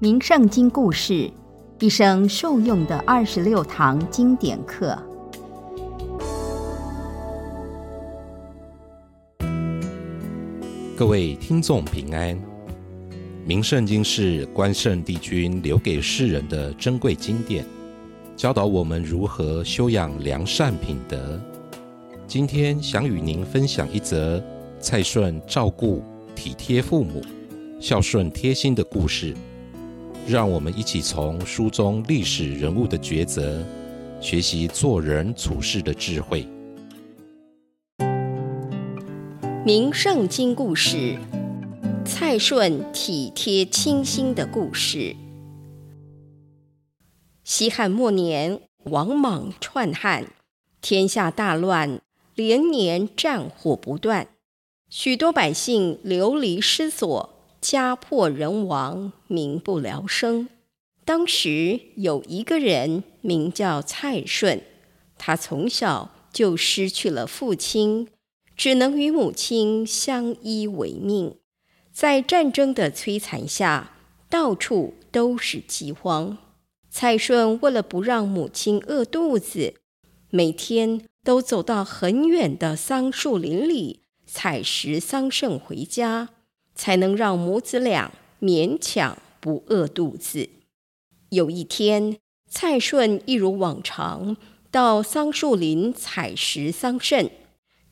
名圣经故事，一生受用的二十六堂经典课。各位听众平安。名圣经是关圣帝君留给世人的珍贵经典，教导我们如何修养良善品德。今天想与您分享一则蔡顺照顾体贴父母、孝顺贴心的故事。让我们一起从书中历史人物的抉择，学习做人处事的智慧。名圣经故事：蔡顺体贴倾心的故事。西汉末年，王莽篡汉，天下大乱，连年战火不断，许多百姓流离失所。家破人亡，民不聊生。当时有一个人名叫蔡顺，他从小就失去了父亲，只能与母亲相依为命。在战争的摧残下，到处都是饥荒。蔡顺为了不让母亲饿肚子，每天都走到很远的桑树林里采食桑葚回家。才能让母子俩勉强不饿肚子。有一天，蔡顺一如往常到桑树林采食桑葚，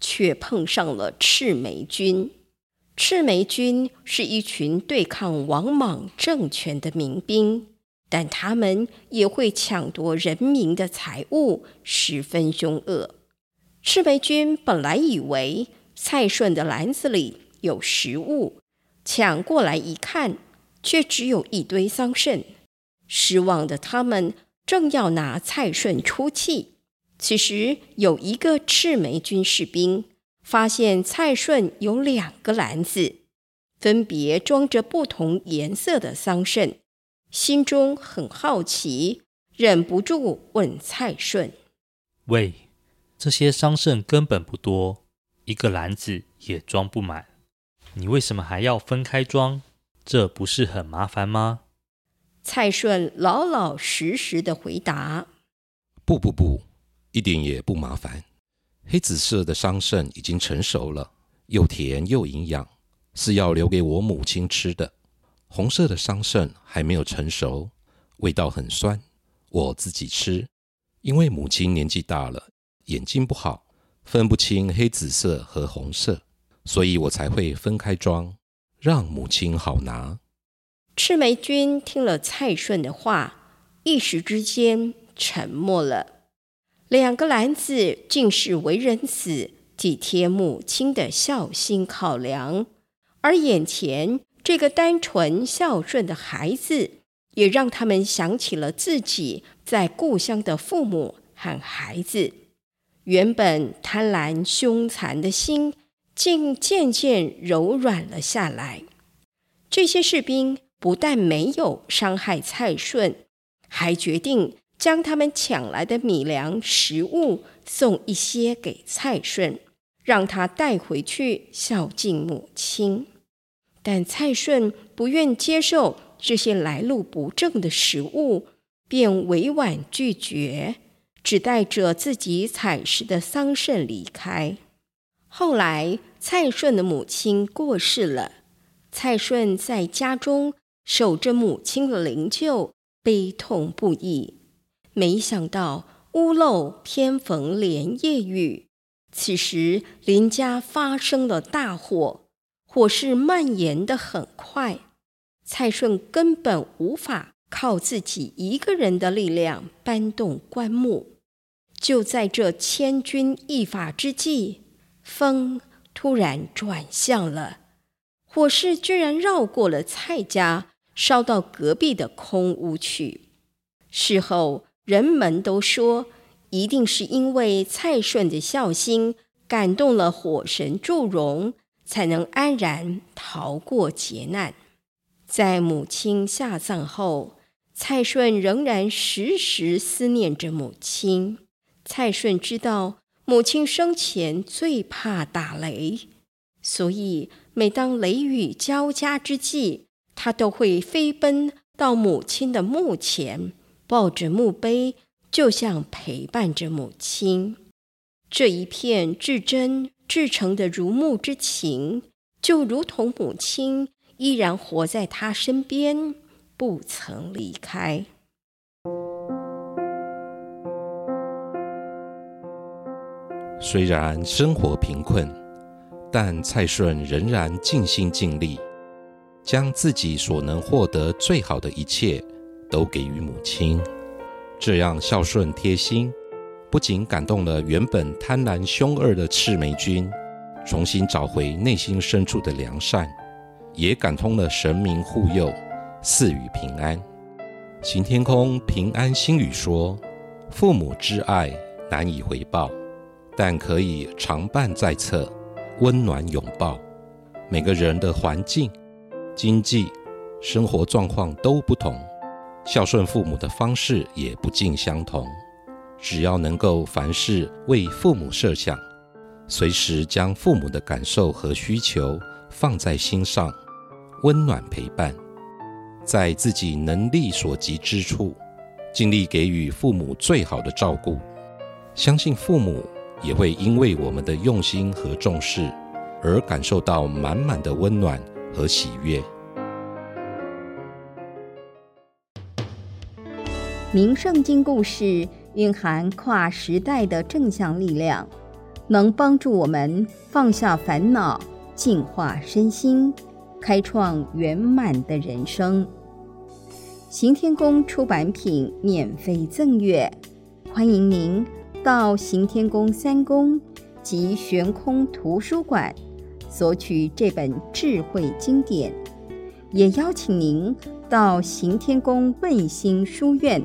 却碰上了赤眉军。赤眉军是一群对抗王莽政权的民兵，但他们也会抢夺人民的财物，十分凶恶。赤眉军本来以为蔡顺的篮子里有食物。抢过来一看，却只有一堆桑葚。失望的他们正要拿蔡顺出气，此时有一个赤眉军士兵发现蔡顺有两个篮子，分别装着不同颜色的桑葚，心中很好奇，忍不住问蔡顺：“喂，这些桑葚根本不多，一个篮子也装不满。”你为什么还要分开装？这不是很麻烦吗？蔡顺老老实实的回答：“不不不，一点也不麻烦。黑紫色的桑葚已经成熟了，又甜又营养，是要留给我母亲吃的。红色的桑葚还没有成熟，味道很酸，我自己吃。因为母亲年纪大了，眼睛不好，分不清黑紫色和红色。”所以我才会分开装，让母亲好拿。赤眉君听了蔡顺的话，一时之间沉默了。两个篮子竟是为人子体贴母亲的孝心考量，而眼前这个单纯孝顺的孩子，也让他们想起了自己在故乡的父母和孩子。原本贪婪凶残的心。竟渐渐柔软了下来。这些士兵不但没有伤害蔡顺，还决定将他们抢来的米粮食物送一些给蔡顺，让他带回去孝敬母亲。但蔡顺不愿接受这些来路不正的食物，便委婉拒绝，只带着自己采食的桑葚离开。后来，蔡顺的母亲过世了，蔡顺在家中守着母亲的灵柩，悲痛不已。没想到屋漏偏逢连夜雨，此时邻家发生了大火，火势蔓延的很快，蔡顺根本无法靠自己一个人的力量搬动棺木。就在这千钧一发之际。风突然转向了，火势居然绕过了蔡家，烧到隔壁的空屋去。事后人们都说，一定是因为蔡顺的孝心感动了火神祝融，才能安然逃过劫难。在母亲下葬后，蔡顺仍然时时思念着母亲。蔡顺知道。母亲生前最怕打雷，所以每当雷雨交加之际，他都会飞奔到母亲的墓前，抱着墓碑，就像陪伴着母亲。这一片至真至诚的如沐之情，就如同母亲依然活在他身边，不曾离开。虽然生活贫困，但蔡顺仍然尽心尽力，将自己所能获得最好的一切都给予母亲。这样孝顺贴心，不仅感动了原本贪婪凶恶的赤眉军，重新找回内心深处的良善，也感通了神明护佑，赐予平安。行天空平安心语说：“父母之爱难以回报。”但可以常伴在侧，温暖拥抱。每个人的环境、经济、生活状况都不同，孝顺父母的方式也不尽相同。只要能够凡事为父母设想，随时将父母的感受和需求放在心上，温暖陪伴，在自己能力所及之处，尽力给予父母最好的照顾。相信父母。也会因为我们的用心和重视，而感受到满满的温暖和喜悦。名圣经故事蕴含跨时代的正向力量，能帮助我们放下烦恼，净化身心，开创圆满的人生。行天宫出版品免费赠阅，欢迎您。到行天宫三宫及悬空图书馆索取这本智慧经典，也邀请您到行天宫问心书院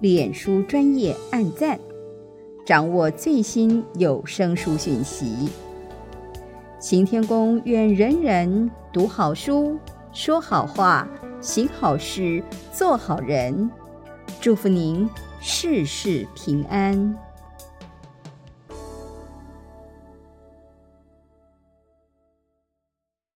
脸书专业按赞，掌握最新有声书讯息。行天宫愿人人读好书，说好话，行好事，做好人。祝福您事事平安。